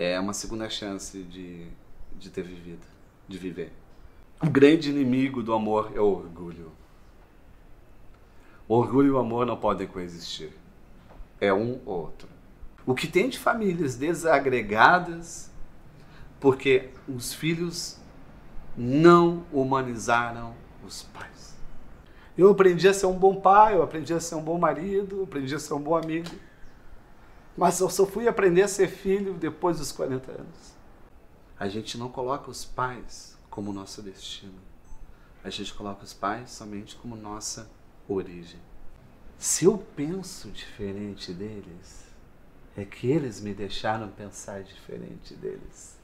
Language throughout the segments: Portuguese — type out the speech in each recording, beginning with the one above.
É uma segunda chance de, de ter vivido, de viver. O grande inimigo do amor é o orgulho. O orgulho e o amor não podem coexistir. É um ou outro. O que tem de famílias desagregadas porque os filhos não humanizaram os pais. Eu aprendi a ser um bom pai, eu aprendi a ser um bom marido, eu aprendi a ser um bom amigo. Mas eu só fui aprender a ser filho depois dos 40 anos. A gente não coloca os pais como nosso destino. A gente coloca os pais somente como nossa origem. Se eu penso diferente deles, é que eles me deixaram pensar diferente deles.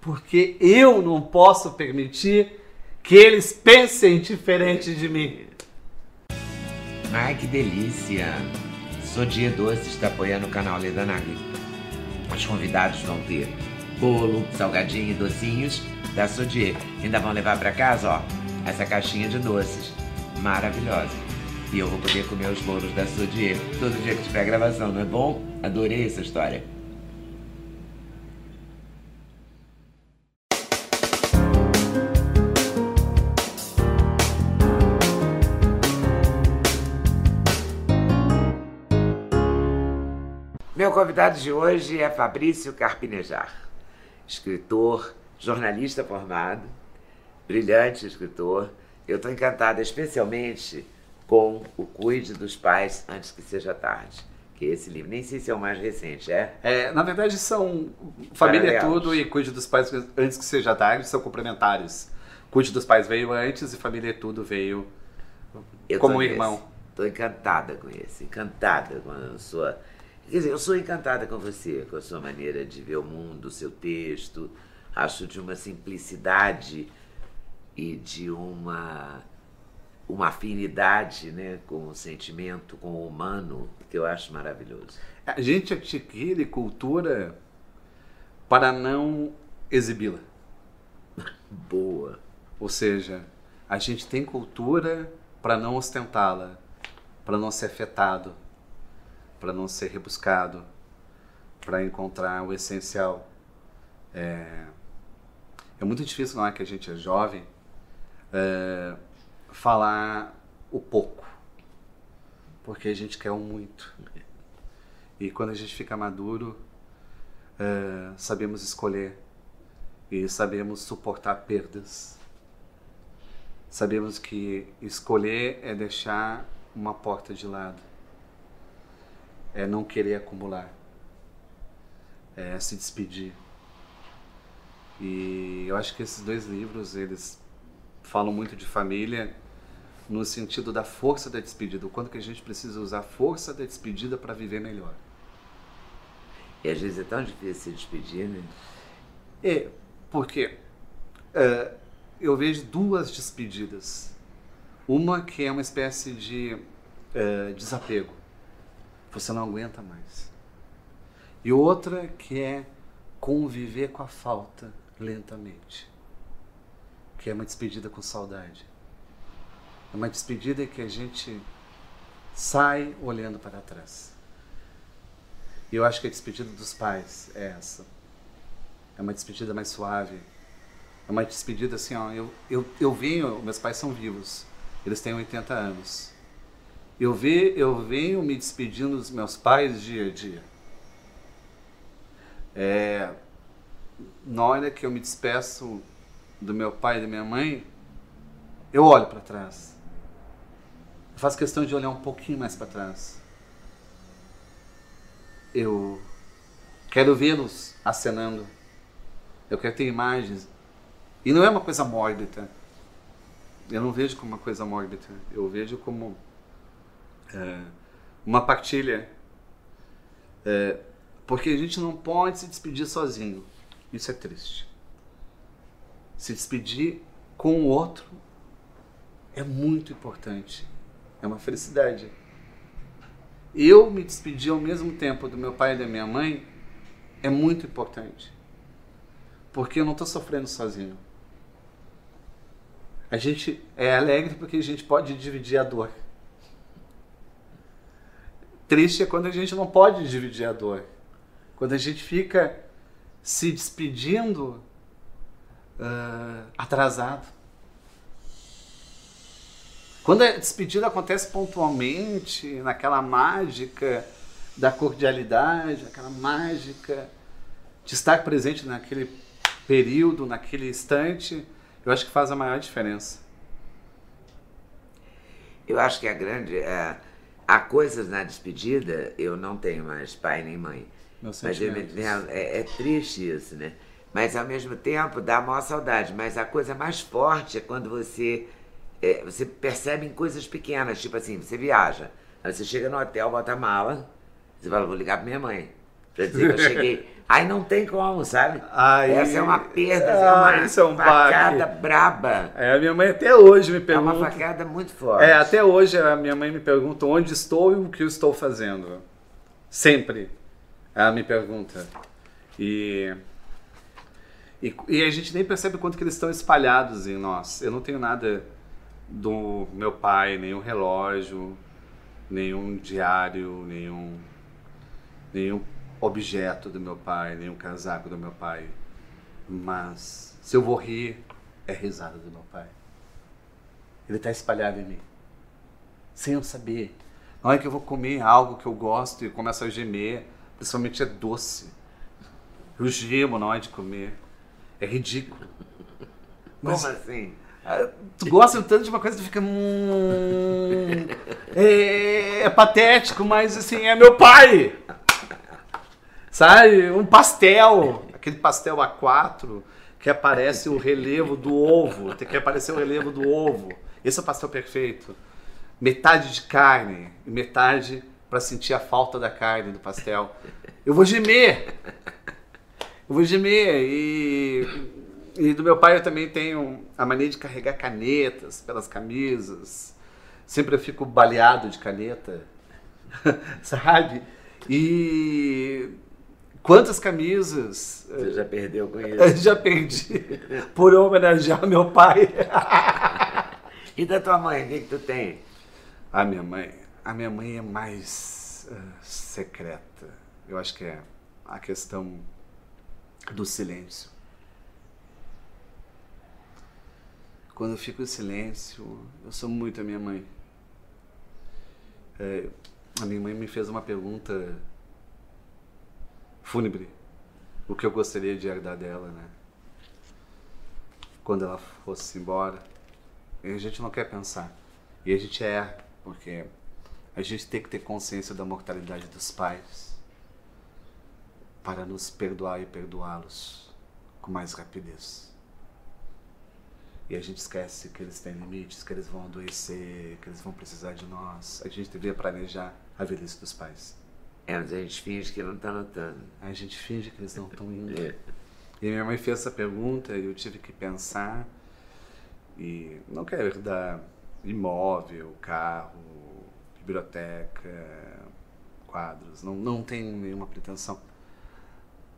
Porque eu não posso permitir que eles pensem diferente de mim. Ai, que delícia! Sodia Doce está apoiando o canal Leda Nagli. Os convidados vão ter bolo, salgadinho e docinhos da Sodier. Ainda vão levar para casa, ó, essa caixinha de doces maravilhosa. E eu vou poder comer os bolos da Sodier todo dia que tiver gravação, não é bom? Adorei essa história. Meu convidado de hoje é Fabrício Carpinejar, escritor, jornalista formado, brilhante escritor. Eu estou encantada especialmente com O Cuide dos Pais Antes que Seja Tarde, que é esse livro. Nem sei se é o mais recente, é? É, na verdade, são Família é. Tudo e Cuide dos Pais Antes que Seja Tarde são complementares. Cuide dos Pais veio antes e Família é Tudo veio Eu como nesse. irmão. Estou encantada com esse, encantada com a sua. Quer dizer, eu sou encantada com você, com a sua maneira de ver o mundo, o seu texto. Acho de uma simplicidade e de uma, uma afinidade né, com o sentimento, com o humano, que eu acho maravilhoso. A gente adquire cultura para não exibi-la. Boa. Ou seja, a gente tem cultura para não ostentá-la, para não ser afetado, para não ser rebuscado, para encontrar o essencial. É, é muito difícil, não é que a gente é jovem, é, falar o pouco, porque a gente quer o muito. E quando a gente fica maduro, é, sabemos escolher e sabemos suportar perdas. Sabemos que escolher é deixar uma porta de lado, é não querer acumular, é se despedir. E eu acho que esses dois livros eles falam muito de família no sentido da força da despedida, o quanto que a gente precisa usar a força da despedida para viver melhor. E às vezes é tão difícil se despedir, né? É, porque é, eu vejo duas despedidas. Uma que é uma espécie de é, desapego. Você não aguenta mais. E outra que é conviver com a falta lentamente. Que é uma despedida com saudade. É uma despedida que a gente sai olhando para trás. E eu acho que a despedida dos pais é essa. É uma despedida mais suave. É uma despedida assim, ó. Eu, eu, eu venho, meus pais são vivos. Eles têm 80 anos. Eu, ve, eu venho me despedindo dos meus pais dia a dia. É, na hora que eu me despeço do meu pai e da minha mãe, eu olho para trás. Eu faço questão de olhar um pouquinho mais para trás. Eu quero vê-los acenando. Eu quero ter imagens. E não é uma coisa mórbida. Eu não vejo como uma coisa mórbida. Eu vejo como é, uma partilha. É, Porque a gente não pode se despedir sozinho. Isso é triste. Se despedir com o outro é muito importante. É uma felicidade. Eu me despedir ao mesmo tempo do meu pai e da minha mãe é muito importante. Porque eu não estou sofrendo sozinho. A gente é alegre porque a gente pode dividir a dor. Triste é quando a gente não pode dividir a dor. Quando a gente fica se despedindo uh, atrasado. Quando a despedida acontece pontualmente, naquela mágica da cordialidade, aquela mágica de estar presente naquele período, naquele instante, eu acho que faz a maior diferença. Eu acho que a grande. É, há coisas na despedida, eu não tenho mais pai nem mãe. Mas eu, é, é triste isso, né? Mas ao mesmo tempo dá maior saudade. Mas a coisa mais forte é quando você é, você percebe em coisas pequenas, tipo assim, você viaja, aí você chega no hotel, bota a mala, você fala, vou ligar pra minha mãe, pra dizer eu cheguei. Aí não tem como, sabe? Aí, essa é uma perda, essa é uma é um facada baque. braba. É, a minha mãe até hoje me pergunta. É uma facada muito forte. É, até hoje a minha mãe me pergunta onde estou e o que eu estou fazendo. Sempre. Ela me pergunta. E, e, e a gente nem percebe quanto que eles estão espalhados em nós. Eu não tenho nada do meu pai, nenhum relógio, nenhum diário, nenhum, nenhum objeto do meu pai, nenhum casaco do meu pai. Mas se eu vou rir, é risada do meu pai. Ele está espalhado em mim, sem eu saber. Na hora que eu vou comer algo que eu gosto e começo a gemer, principalmente é doce. Eu gemo na hora de comer. É ridículo. Mas, Como assim? Tu gosta tanto de uma coisa que tu fica. Hum, é, é, patético, mas assim, é meu pai! Sabe? Um pastel, aquele pastel A4 que aparece o relevo do ovo, tem que aparecer o relevo do ovo. Esse é o pastel perfeito. Metade de carne e metade para sentir a falta da carne do pastel. Eu vou gemer! Eu vou gemer e e do meu pai eu também tenho a mania de carregar canetas pelas camisas. Sempre eu fico baleado de caneta, sabe? E quantas camisas. Você já perdeu com isso? já perdi. Por homenagear meu pai. e da tua mãe, o que, que tu tem? A minha mãe. A minha mãe é mais uh, secreta. Eu acho que é a questão do silêncio. Quando eu fico em silêncio, eu sou muito a minha mãe. É, a minha mãe me fez uma pergunta fúnebre. O que eu gostaria de herdar dela, né? Quando ela fosse embora. E a gente não quer pensar. E a gente é, porque a gente tem que ter consciência da mortalidade dos pais para nos perdoar e perdoá-los com mais rapidez. E a gente esquece que eles têm limites, que eles vão adoecer, que eles vão precisar de nós. A gente deveria planejar a velhice dos pais. É, mas a gente finge que não está notando. A gente finge que eles não estão indo. é. E minha mãe fez essa pergunta e eu tive que pensar. E não quero dar imóvel, carro, biblioteca, quadros. Não, não tenho nenhuma pretensão.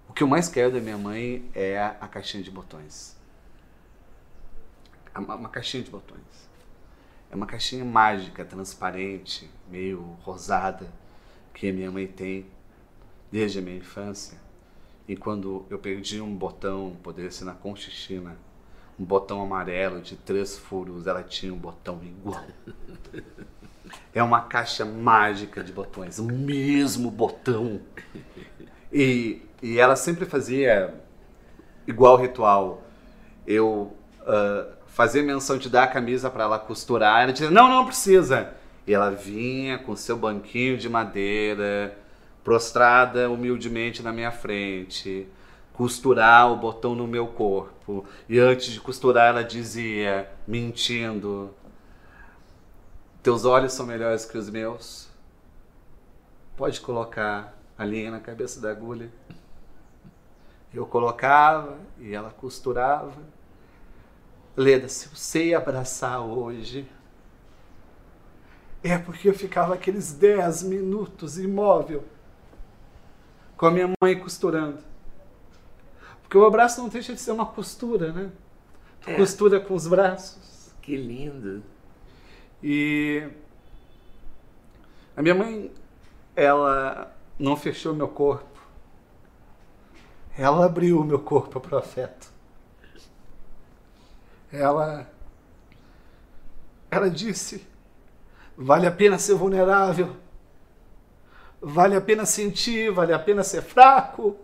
O que eu mais quero da minha mãe é a caixinha de botões uma caixinha de botões. É uma caixinha mágica, transparente, meio rosada, que minha mãe tem desde a minha infância. E quando eu perdi um botão, poderia ser na Conchichina, um botão amarelo de três furos, ela tinha um botão igual. É uma caixa mágica de botões, o mesmo botão. E, e ela sempre fazia igual ritual. Eu uh, fazer menção de dar a camisa para ela costurar. Ela dizia, não, não precisa. E ela vinha com seu banquinho de madeira, prostrada humildemente na minha frente, costurar o botão no meu corpo. E antes de costurar, ela dizia, mentindo: Teus olhos são melhores que os meus. Pode colocar a linha na cabeça da agulha. Eu colocava e ela costurava. Leda, se eu sei abraçar hoje, é porque eu ficava aqueles 10 minutos imóvel com a minha mãe costurando. Porque o abraço não deixa de ser uma costura, né? Tu é. costura com os braços. Que lindo. E a minha mãe, ela não fechou meu corpo. Ela abriu o meu corpo para o afeto. Ela, ela disse: vale a pena ser vulnerável, vale a pena sentir, vale a pena ser fraco,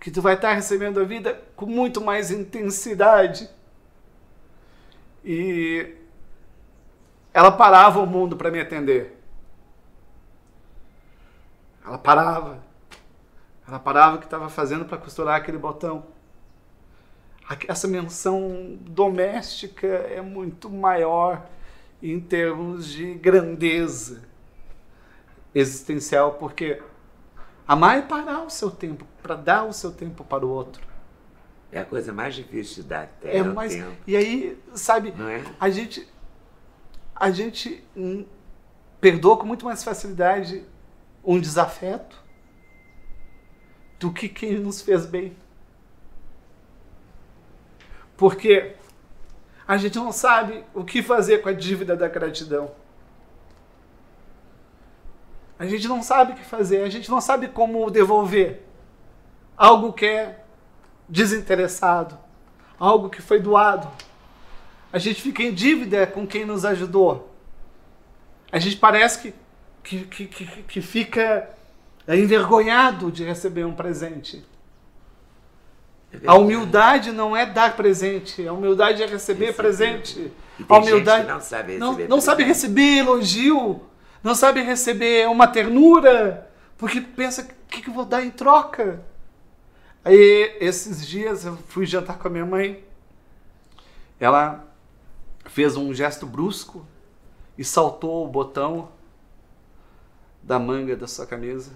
que tu vai estar recebendo a vida com muito mais intensidade. E ela parava o mundo para me atender. Ela parava. Ela parava o que estava fazendo para costurar aquele botão. Essa menção doméstica é muito maior em termos de grandeza existencial, porque amar é parar o seu tempo, para dar o seu tempo para o outro. É a coisa mais difícil de dar. É, é mais. Tempo. E aí, sabe, é? a gente a gente perdoa com muito mais facilidade um desafeto do que quem nos fez bem. Porque a gente não sabe o que fazer com a dívida da gratidão. A gente não sabe o que fazer, a gente não sabe como devolver algo que é desinteressado, algo que foi doado. A gente fica em dívida com quem nos ajudou. A gente parece que que, que, que, fica envergonhado de receber um presente. É a humildade não é dar presente, a humildade é receber, receber. presente. a humildade não sabe receber, não, não sabe receber elogio, não sabe receber uma ternura, porque pensa o que, que eu vou dar em troca. Aí esses dias eu fui jantar com a minha mãe. Ela fez um gesto brusco e saltou o botão da manga da sua camisa.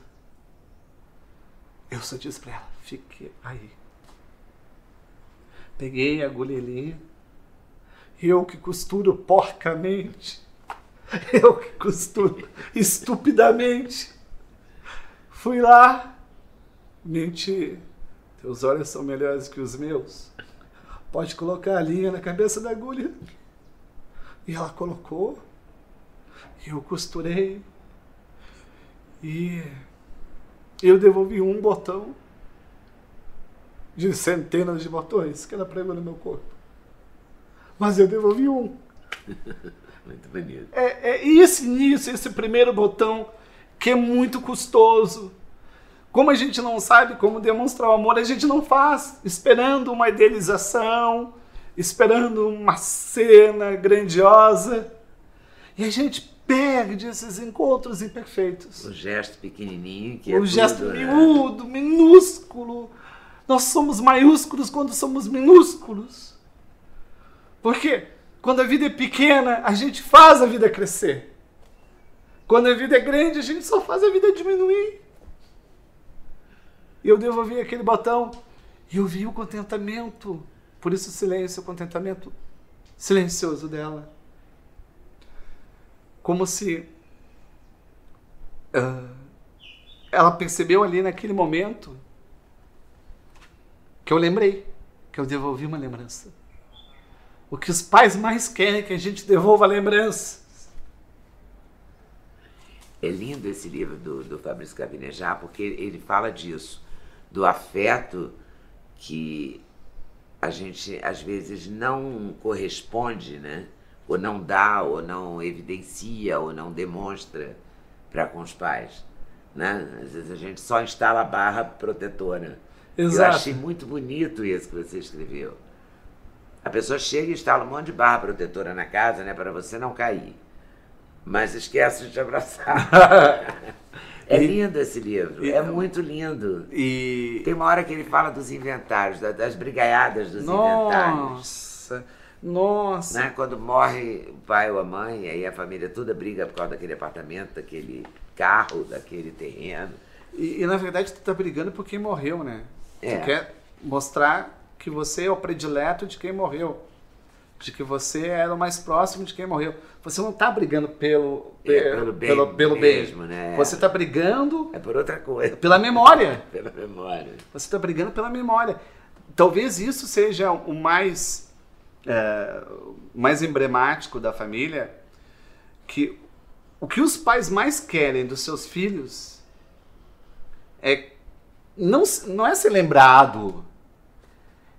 Eu só disse para ela, fique aí. Peguei a agulhelinha, eu que costuro porcamente, eu que costuro estupidamente, fui lá, menti, teus olhos são melhores que os meus, pode colocar a linha na cabeça da agulha. E ela colocou, eu costurei, e eu devolvi um botão de centenas de botões que ela pregou no meu corpo. Mas eu devolvi um. muito bonito. É, é esse início, esse primeiro botão, que é muito custoso. Como a gente não sabe como demonstrar o amor, a gente não faz, esperando uma idealização, esperando uma cena grandiosa. E a gente perde esses encontros imperfeitos. O gesto pequenininho que o é O gesto tudo, miúdo, né? minúsculo. Nós somos maiúsculos quando somos minúsculos. Porque quando a vida é pequena, a gente faz a vida crescer. Quando a vida é grande, a gente só faz a vida diminuir. E eu devolvi aquele botão e eu vi o contentamento. Por isso o silêncio, o contentamento silencioso dela como se uh, ela percebeu ali naquele momento que eu lembrei, que eu devolvi uma lembrança. O que os pais mais querem é que a gente devolva lembranças. É lindo esse livro do, do Fabrício Cavinejá, porque ele fala disso, do afeto que a gente às vezes não corresponde, né? ou não dá, ou não evidencia, ou não demonstra para com os pais. Né? Às vezes a gente só instala a barra protetora. Exato. Eu achei muito bonito isso que você escreveu. A pessoa chega e instala um monte de barra protetora na casa, né, para você não cair. Mas esquece de te abraçar. é lindo esse livro, é muito lindo. E tem uma hora que ele fala dos inventários, das brigaiadas dos Nossa. inventários. Nossa. Nossa! Né? Quando morre o pai ou a mãe, aí a família toda briga por causa daquele apartamento, daquele carro, daquele terreno. E, e, na verdade tu tá brigando por quem morreu, né? É. Tu quer mostrar que você é o predileto de quem morreu. De que você era o mais próximo de quem morreu. Você não tá brigando pelo, É, pe- pelo bem pelo, pelo bem. mesmo, né? Você tá brigando É por outra coisa. pela memória. Pela memória. Você está brigando pela memória. Talvez isso seja o mais, é, mais emblemático da família, que o que os pais mais querem dos seus filhos é não, não é ser lembrado,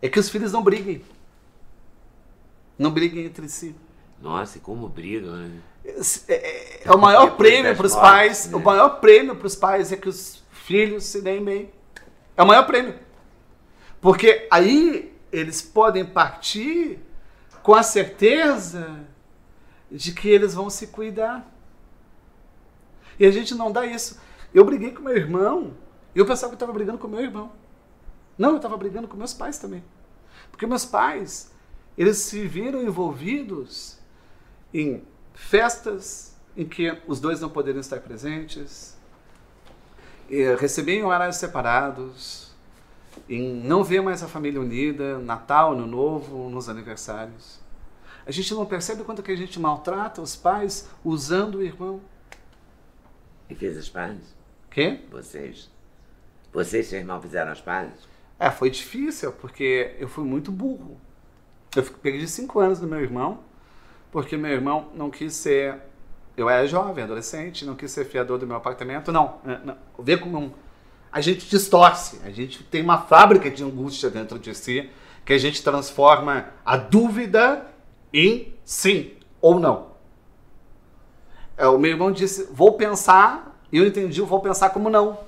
é que os filhos não briguem. Não briguem entre si. Nossa, e como brigam, né? É, é- é o maior Depois prêmio para os pais. né? O maior prêmio para os pais é que os filhos se deem bem. É o maior prêmio. Porque aí eles podem partir com a certeza de que eles vão se cuidar. E a gente não dá isso. Eu briguei com meu irmão. Eu pensava que eu estava brigando com meu irmão. Não, eu estava brigando com meus pais também. Porque meus pais, eles se viram envolvidos em festas em que os dois não poderiam estar presentes, e recebiam horários separados, em não ver mais a família unida, Natal, Ano Novo, nos aniversários. A gente não percebe quanto que a gente maltrata os pais usando o irmão. E fez as pazes? Quê? Vocês? Vocês e seu irmão fizeram as pazes? É, foi difícil, porque eu fui muito burro. Eu perdi cinco anos do meu irmão, porque meu irmão não quis ser. Eu era jovem, adolescente, não quis ser fiador do meu apartamento. Não, é, não. Vê como um- a gente distorce, a gente tem uma fábrica de angústia dentro de si, que a gente transforma a dúvida em sim ou não. É, o meu irmão disse: vou pensar, e eu entendi vou pensar como não.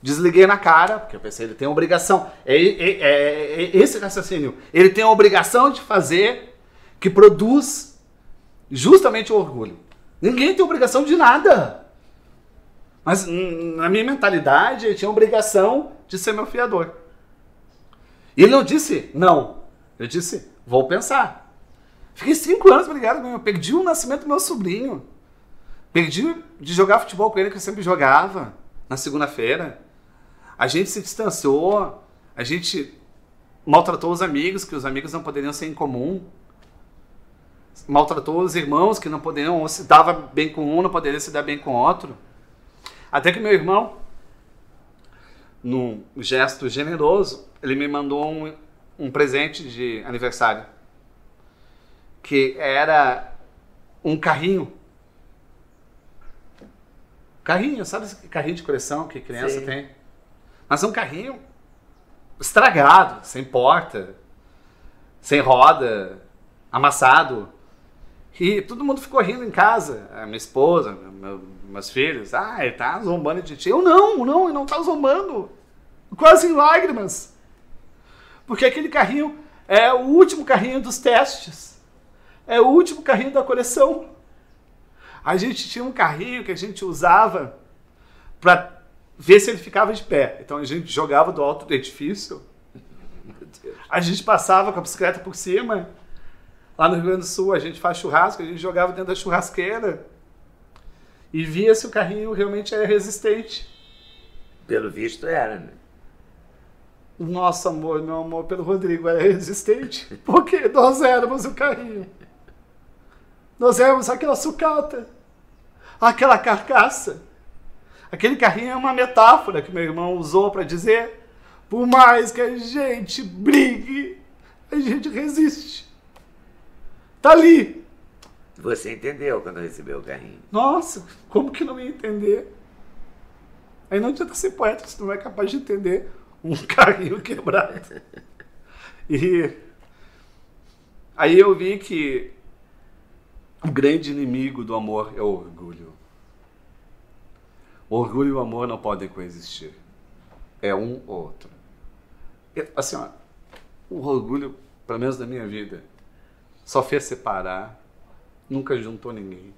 Desliguei na cara, porque eu pensei, ele tem obrigação. É, é- é- é esse raciocínio. Ele tem a obrigação de fazer que produz justamente o orgulho. Ninguém tem obrigação de nada. Mas hum, na minha mentalidade, ele tinha obrigação de ser meu fiador. E ele não disse não. Ele disse, vou pensar. Fiquei cinco anos brigado com ele. Eu perdi o nascimento do meu sobrinho. Perdi de jogar futebol com ele, que eu sempre jogava, na segunda-feira. A gente se distanciou, a gente maltratou os amigos, que os amigos não poderiam ser em comum. Maltratou os irmãos, que não poderiam, ou se dava bem com um, não poderia se dar bem com outro. Até que meu irmão, num gesto generoso, ele me mandou um, um presente de aniversário. Que era um carrinho Carrinho, sabe esse carrinho de coleção que criança Sim. tem? Mas é um carrinho estragado, sem porta, sem roda, amassado. E todo mundo ficou rindo em casa. A minha esposa, meu- meus filhos. Ah, ele tá zombando de ti. Eu não, não, ele não tá zombando. Quase em lágrimas. Porque aquele carrinho é o último carrinho dos testes. É o último carrinho da coleção. A gente tinha um carrinho que a gente usava para ver se ele ficava de pé. Então a gente jogava do alto do edifício. A gente passava com a bicicleta por cima. Lá no Rio Grande do Sul a gente faz churrasco, a gente jogava dentro da churrasqueira. E via se o carrinho realmente era resistente. Pelo visto era, né? Nosso amor, meu amor pelo Rodrigo era resistente. Porque nós éramos o carrinho. Nós éramos aquela sucata. Aquela carcaça. Aquele carrinho é uma metáfora que meu irmão usou para dizer: por mais que a gente brigue, a gente resiste. Tá ali. Você entendeu quando recebeu o carrinho. Nossa, como que não ia entender? Aí não adianta ser poeta se não é capaz de entender um carrinho quebrado. E aí eu vi que o grande inimigo do amor é o orgulho. Orgulho e o amor não podem coexistir. É um ou outro. Assim, ó, o orgulho, pelo menos na minha vida, só fez separar, nunca juntou ninguém.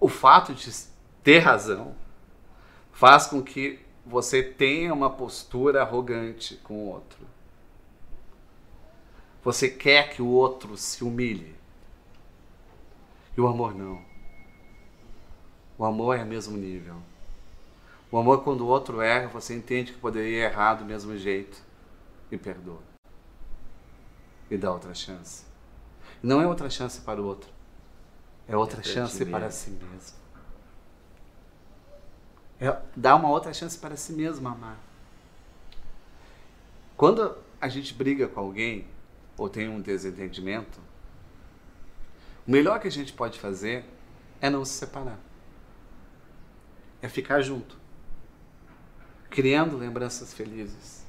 O fato de ter razão faz com que você tenha uma postura arrogante com o outro. Você quer que o outro se humilhe. E o amor não. O amor é mesmo nível. O amor, quando o outro erra, você entende que poderia errar do mesmo jeito e perdoa. E dá outra chance. Não é outra chance para o outro, é outra é chance para si mesmo. É dar uma outra chance para si mesmo amar. Quando a gente briga com alguém ou tem um desentendimento, o melhor que a gente pode fazer é não se separar. É ficar junto, criando lembranças felizes.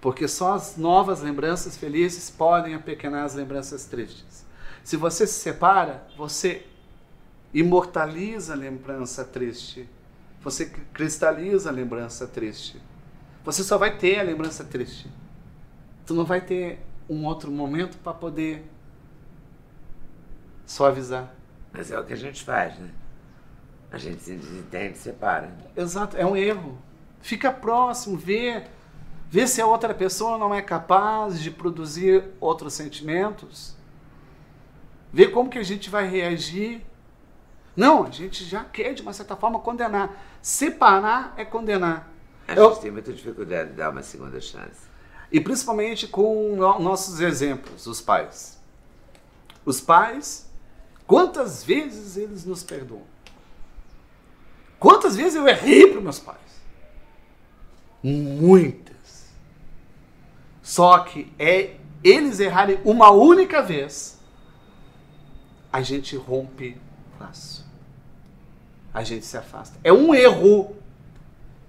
Porque só as novas lembranças felizes podem apequenar as lembranças tristes. Se você se separa, você imortaliza a lembrança triste. Você cristaliza a lembrança triste. Você só vai ter a lembrança triste. Tu não vai ter um outro momento para poder suavizar. Mas é o que a gente faz, né? A gente se desentende, separa. Exato, é um erro. Fica próximo, vê, vê se a outra pessoa não é capaz de produzir outros sentimentos. Vê como que a gente vai reagir. Não, a gente já quer, de uma certa forma, condenar. Separar é condenar. A gente Eu... tem muita dificuldade de dar uma segunda chance. E principalmente com nossos exemplos, os pais. Os pais, quantas vezes eles nos perdoam? Quantas vezes eu errei para meus pais? Muitas. Só que é eles errarem uma única vez, a gente rompe laço. A gente se afasta. É um erro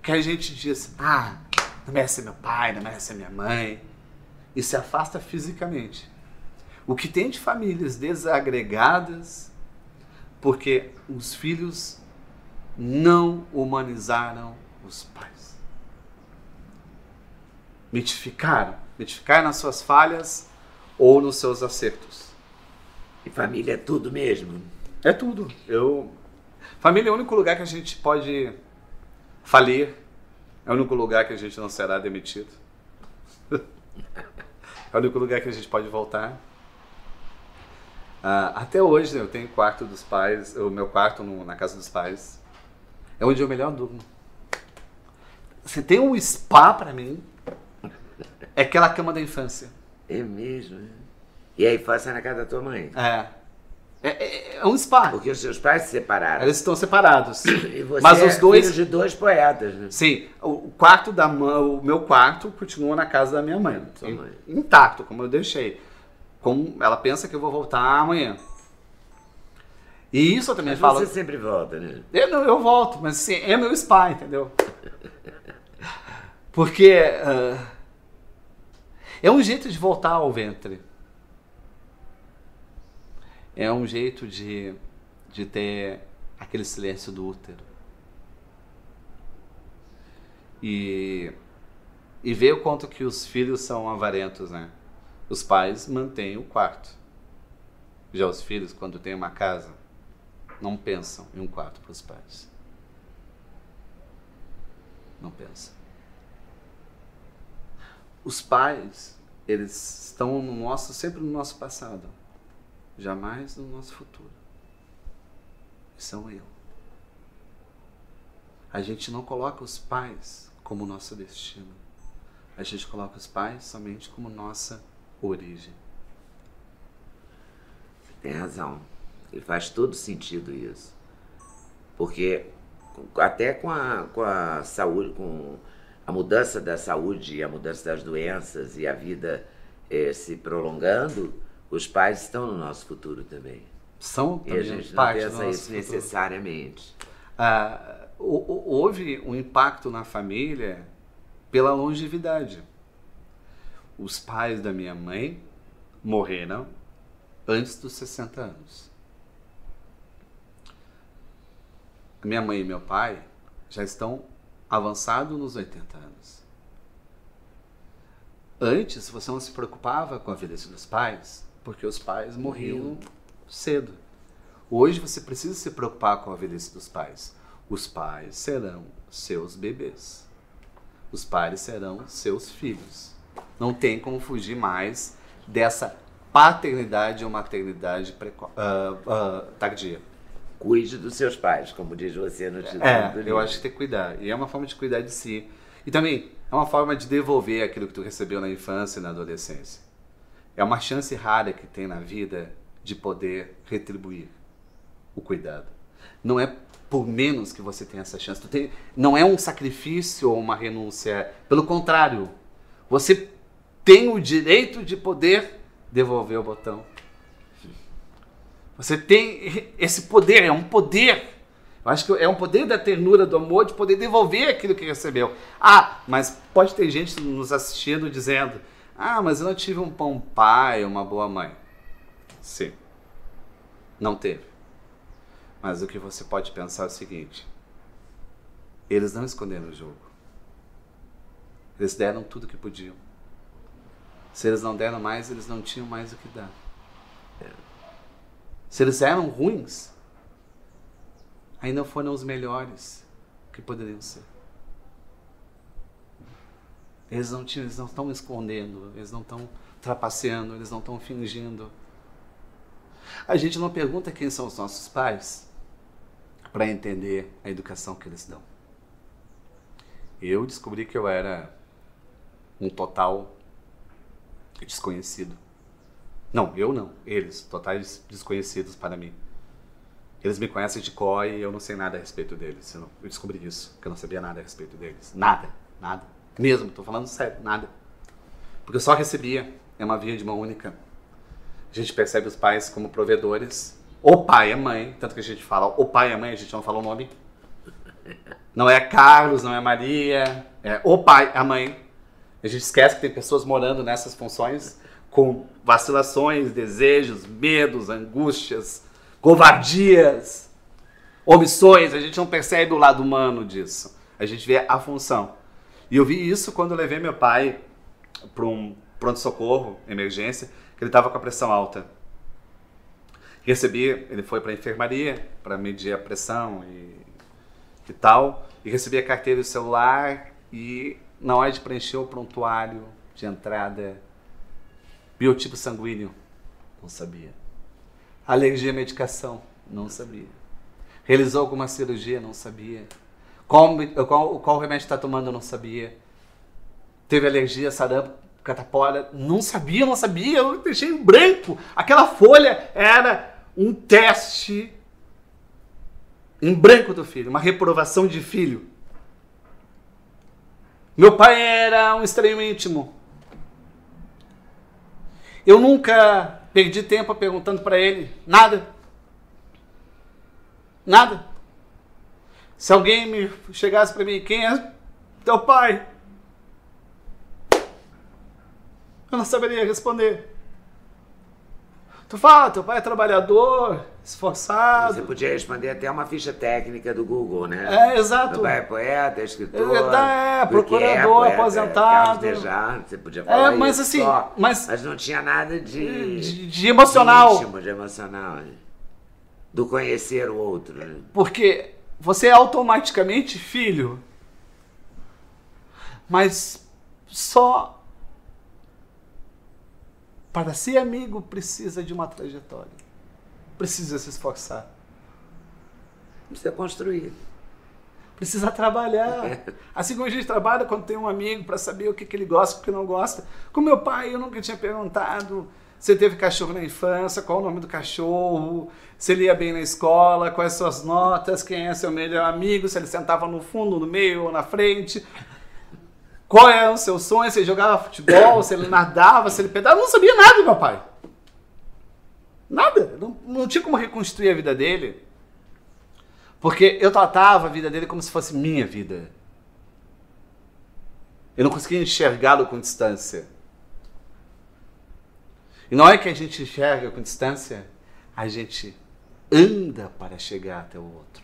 que a gente diz: ah, não merece ser meu pai, não merece ser minha mãe. E se afasta fisicamente. O que tem de famílias desagregadas, porque os filhos não humanizaram os pais. Mitificaram. Mitificaram nas suas falhas ou nos seus acertos. E família é tudo mesmo? É tudo. Eu... Família é o único lugar que a gente pode falir. É o único lugar que a gente não será demitido. é o único lugar que a gente pode voltar. Uh, até hoje né, eu tenho quarto dos pais, o meu quarto no, na casa dos pais. É onde eu melhor durmo. Você tem um spa para mim. É aquela cama da infância. É mesmo. E a infância é na casa da tua mãe? É. É, é, é, um spa. Porque os seus pais se separaram. Eles estão separados. E você Mas os é dois filho de dois poetas, né? Sim. O quarto da o meu quarto continua na casa da minha mãe. mãe. Intacto, como eu deixei. Como ela pensa que eu vou voltar amanhã. E isso eu também mas falo. Você sempre volta, né? Eu, eu volto, mas assim, é meu spa, entendeu? Porque uh, é um jeito de voltar ao ventre é um jeito de, de ter aquele silêncio do útero. E, e ver o quanto que os filhos são avarentos, né? Os pais mantêm o quarto. Já os filhos, quando têm uma casa, não pensam em um quarto para os pais. Não pensam. Os pais, eles estão no nosso, sempre no nosso passado jamais no nosso futuro. São eu. A gente não coloca os pais como nosso destino. A gente coloca os pais somente como nossa origem. Você tem razão. E faz todo sentido isso. Porque até com a, com a saúde, com a mudança da saúde e a mudança das doenças e a vida eh, se prolongando, os pais estão no nosso futuro também. São também. E a gente não pensa isso necessariamente. Ah, houve um impacto na família pela longevidade. Os pais da minha mãe morreram antes dos 60 anos. Minha mãe e meu pai já estão avançados nos 80 anos. Antes, você não se preocupava com a velhice dos pais, porque os pais morriam cedo. Hoje você precisa se preocupar com a velhice dos pais. Os pais serão seus bebês. Os pais serão seus filhos. Não tem como fugir mais dessa paternidade ou maternidade uh, uh, tardia. Cuide dos seus pais, como diz você no título É, do livro. eu acho que tem que cuidar. E é uma forma de cuidar de si. E também é uma forma de devolver aquilo que tu recebeu na infância e na adolescência. É uma chance rara que tem na vida de poder retribuir o cuidado. Não é por menos que você tem essa chance. Tem, não é um sacrifício ou uma renúncia. Pelo contrário, você tem o direito de poder devolver o botão. Você tem esse poder, é um poder. Eu acho que é um poder da ternura, do amor, de poder devolver aquilo que recebeu. Ah, mas pode ter gente nos assistindo dizendo: Ah, mas eu não tive um bom pai, uma boa mãe. Sim, não teve. Mas o que você pode pensar é o seguinte: eles não esconderam o jogo. Eles deram tudo que podiam. Se eles não deram mais, eles não tinham mais o que dar. Se eles eram ruins, ainda foram os melhores que poderiam ser. Eles não, tinham, eles não estão escondendo, eles não estão trapaceando, eles não estão fingindo. A gente não pergunta quem são os nossos pais para entender a educação que eles dão. Eu descobri que eu era um total desconhecido. Não, eu não. Eles, totais desconhecidos para mim. Eles me conhecem de cor e eu não sei nada a respeito deles. Eu, não, eu descobri isso, que eu não sabia nada a respeito deles. Nada, nada. Mesmo, estou falando sério, nada. Porque eu só recebia, é uma via de mão única. A gente percebe os pais como provedores. O pai a mãe, tanto que a gente fala o pai a mãe, a gente não fala o nome. Não é Carlos, não é Maria, é o pai a mãe. A gente esquece que tem pessoas morando nessas funções com vacilações, desejos, medos, angústias, covardias, omissões. A gente não percebe o lado humano disso. A gente vê a função. E eu vi isso quando eu levei meu pai para um pronto-socorro, emergência, que ele estava com a pressão alta. Recebi, ele foi para a enfermaria para medir a pressão e, e tal, e recebi a carteira e o celular e na hora de preencher o prontuário de entrada, biotipo sanguíneo, não sabia. Alergia à medicação, não sabia. Realizou alguma cirurgia, não sabia. Qual, qual, qual remédio está tomando, não sabia. Teve alergia, sarampo, catapora, não sabia, não sabia, eu deixei em branco. Aquela folha era um teste em branco do filho, uma reprovação de filho. Meu pai era um estranho íntimo. Eu nunca perdi tempo perguntando para ele nada. Nada. Se alguém me chegasse para mim, quem é teu pai? Eu não saberia responder. Tu fala, teu pai é trabalhador, esforçado. Você podia responder até uma ficha técnica do Google, né? É, exato. Meu é poeta, é escritor. É, é, porque procurador, poeta, aposentado. Dejar, você podia falar É, mas isso assim, só, mas- mas não tinha nada de... De, de emocional. Íntimo, de emocional. Do conhecer o outro. né? Porque você é automaticamente filho. Mas só para ser amigo precisa de uma trajetória. Precisa se esforçar. Precisa construir. Precisa trabalhar. Assim como a gente trabalha quando tem um amigo para saber o que, que ele gosta e o que não gosta. Com meu pai, eu nunca tinha perguntado se ele teve cachorro na infância, qual o nome do cachorro, se ele ia bem na escola, quais suas notas, quem é seu melhor amigo, se ele sentava no fundo, no meio ou na frente. Qual é o seu sonho? Se ele jogava futebol, se ele nadava, se ele pedalava. Não sabia nada meu pai. Nada. Não, não tinha como reconstruir a vida dele. Porque eu tratava a vida dele como se fosse minha vida. Eu não conseguia enxergá-lo com distância. E na hora que a gente enxerga com distância, a gente anda para chegar até o outro.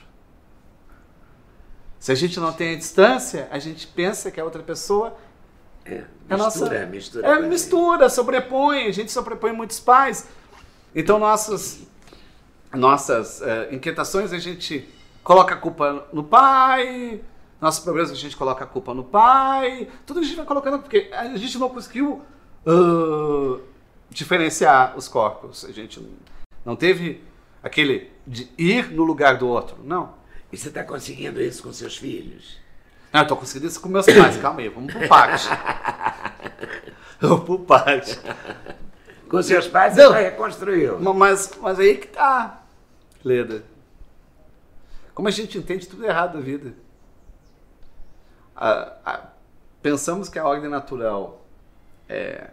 Se a gente não tem a distância, a gente pensa que a outra pessoa É, é nossa- mistura, mistura. É com a mistura, sobrepõe, a gente sobrepõe muitos pais. Então nossas nossas eh, inquietações a gente coloca a culpa no pai, nossos problemas a gente coloca a culpa no pai, tudo a gente vai colocando porque a gente não conseguiu ah, diferenciar os corpos, a gente não teve Aquele de ir no lugar do outro. Não. E você está conseguindo isso com seus filhos? Não, eu tô conseguindo isso com meus pais. Calma aí, vamos por parte. vamos por parte. Com seus pais Não. você já reconstruiu. Mas, mas aí que tá, Leda. Como a gente entende tudo errado da vida. A- a- pensamos que a ordem natural é.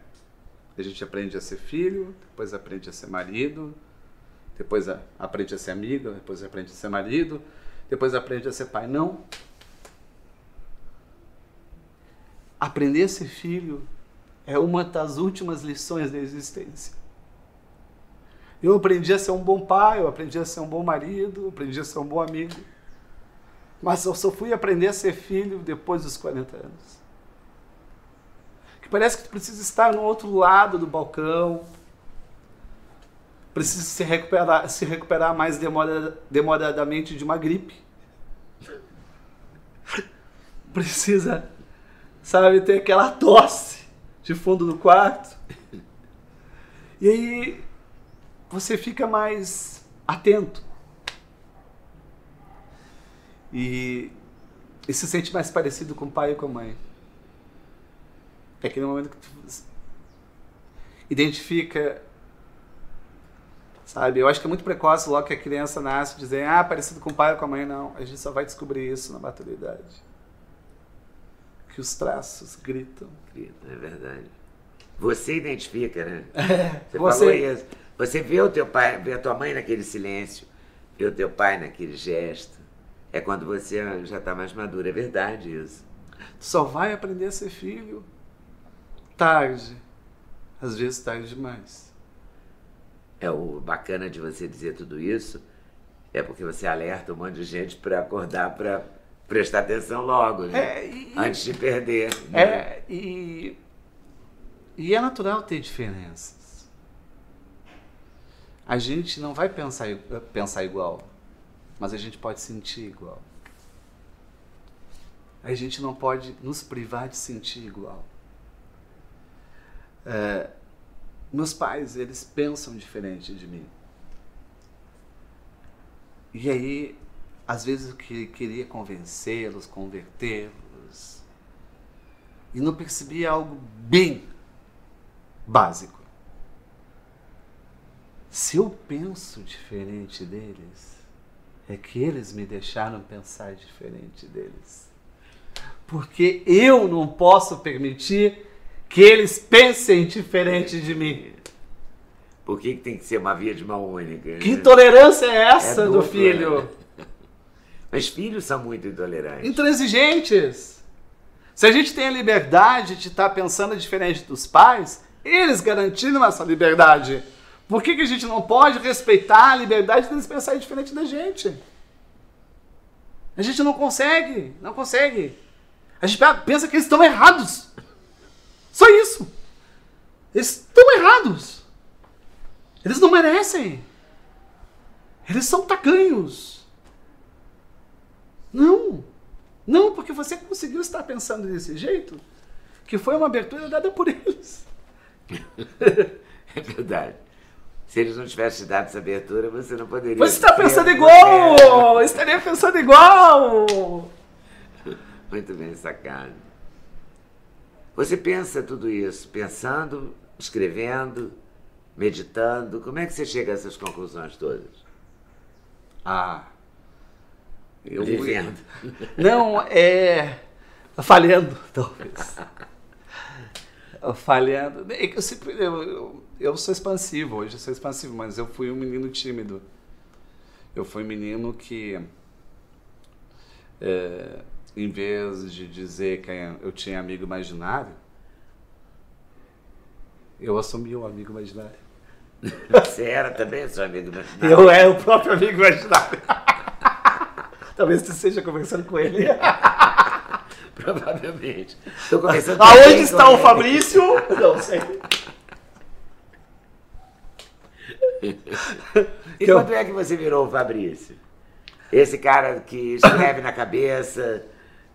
A gente aprende a ser filho, depois aprende a ser marido, depois a- aprende a ser amigo, depois aprende a ser marido, depois aprende a ser pai. Não. Aprender a ser filho é uma das últimas lições da existência. Eu aprendi a ser um bom pai, eu aprendi a ser um bom marido, eu aprendi a ser um bom amigo. Mas eu só fui aprender a ser filho depois dos 40 anos. Que parece que tu precisa estar no outro lado do balcão. Precisa se recuperar, se recuperar mais demora- demoradamente de uma gripe. Precisa, sabe, ter aquela tosse de fundo do quarto. E aí você fica mais atento. E, e se sente mais parecido com o pai e com a mãe. É aquele momento que tu identifica, sabe? Eu acho que é muito precoce logo que a criança nasce dizer, ah, parecido com o pai ou com a mãe. Não, a gente só vai descobrir isso na maturidade. Que os traços gritam. É verdade. Você identifica, né? Você, você- falou isso. Você vê o teu pai, vê a tua mãe naquele silêncio, vê o teu pai naquele gesto. É quando você já está mais maduro. É verdade isso. Tu só vai aprender a ser filho tarde. Às vezes tarde demais. É o bacana de você dizer tudo isso é porque você alerta um monte de gente para acordar para prestar atenção logo, né? É, e- Antes de perder. né? É, e, e é natural ter diferenças. A gente não vai pensar, pensar igual, mas a gente pode sentir igual. A gente não pode nos privar de sentir igual. É, meus pais, eles pensam diferente de mim. E aí, às vezes eu que- queria convencê-los, convertê-los, e não percebia algo bem básico. Se eu penso diferente deles, é que eles me deixaram pensar diferente deles. Porque eu não posso permitir que eles pensem diferente de mim. Por que, que tem que ser uma via de mão única? Que intolerância é essa É do dupla, filho? né? Mas filhos são muito intolerantes. Intransigentes. Se a gente tem a liberdade de estar pensando diferente dos pais, eles garantiram essa liberdade. Por que, que a gente não pode respeitar a liberdade deles pensarem diferente da gente? A gente não consegue, não consegue. A gente pensa que eles estão errados. Só isso. Eles estão errados. Eles não merecem. Eles são tacanhos. Não. Não, porque você conseguiu estar pensando desse jeito, que foi uma abertura dada por eles. É verdade. Se eles não tivessem dado essa abertura, você não poderia. Você está pensando você. igual! Estaria pensando igual! Muito bem sacado. Você pensa tudo isso, pensando, escrevendo, meditando. Como é que você chega a essas conclusões todas? Ah. Eu Vivendo. Não, é. Falhando, talvez. Falhando. É que Eu, sempre, eu, eu, eu sou expansivo, hoje eu sou expansivo, mas eu fui um menino tímido. Eu fui um menino que, é, em vez de dizer que eu tinha amigo imaginário, eu assumi o amigo imaginário. Você era também seu amigo imaginário? Eu era o próprio amigo imaginário. Talvez você esteja conversando com ele. Provavelmente. Estou conversando Aonde está com o ele. Fabrício? Não sei. E eu- quando é que você virou o Fabrício? Esse cara que escreve na cabeça,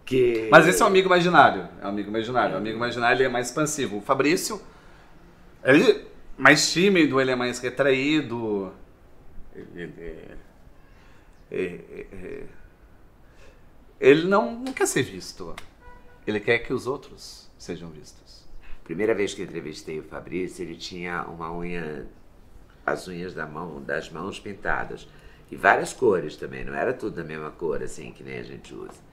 que. Mas esse é um amigo imaginário. É um amigo imaginário. O amigo imaginário ele é mais expansivo. O Fabrício, ele é mais tímido, ele é mais retraído. Ele, é, é, é, ele não, não quer ser visto. Ele quer que os outros sejam vistos. Primeira vez que entrevistei o Fabrício, ele tinha uma unha, as unhas da mão, das mãos pintadas. E várias cores também, não era tudo da mesma cor, assim, que nem a gente usa.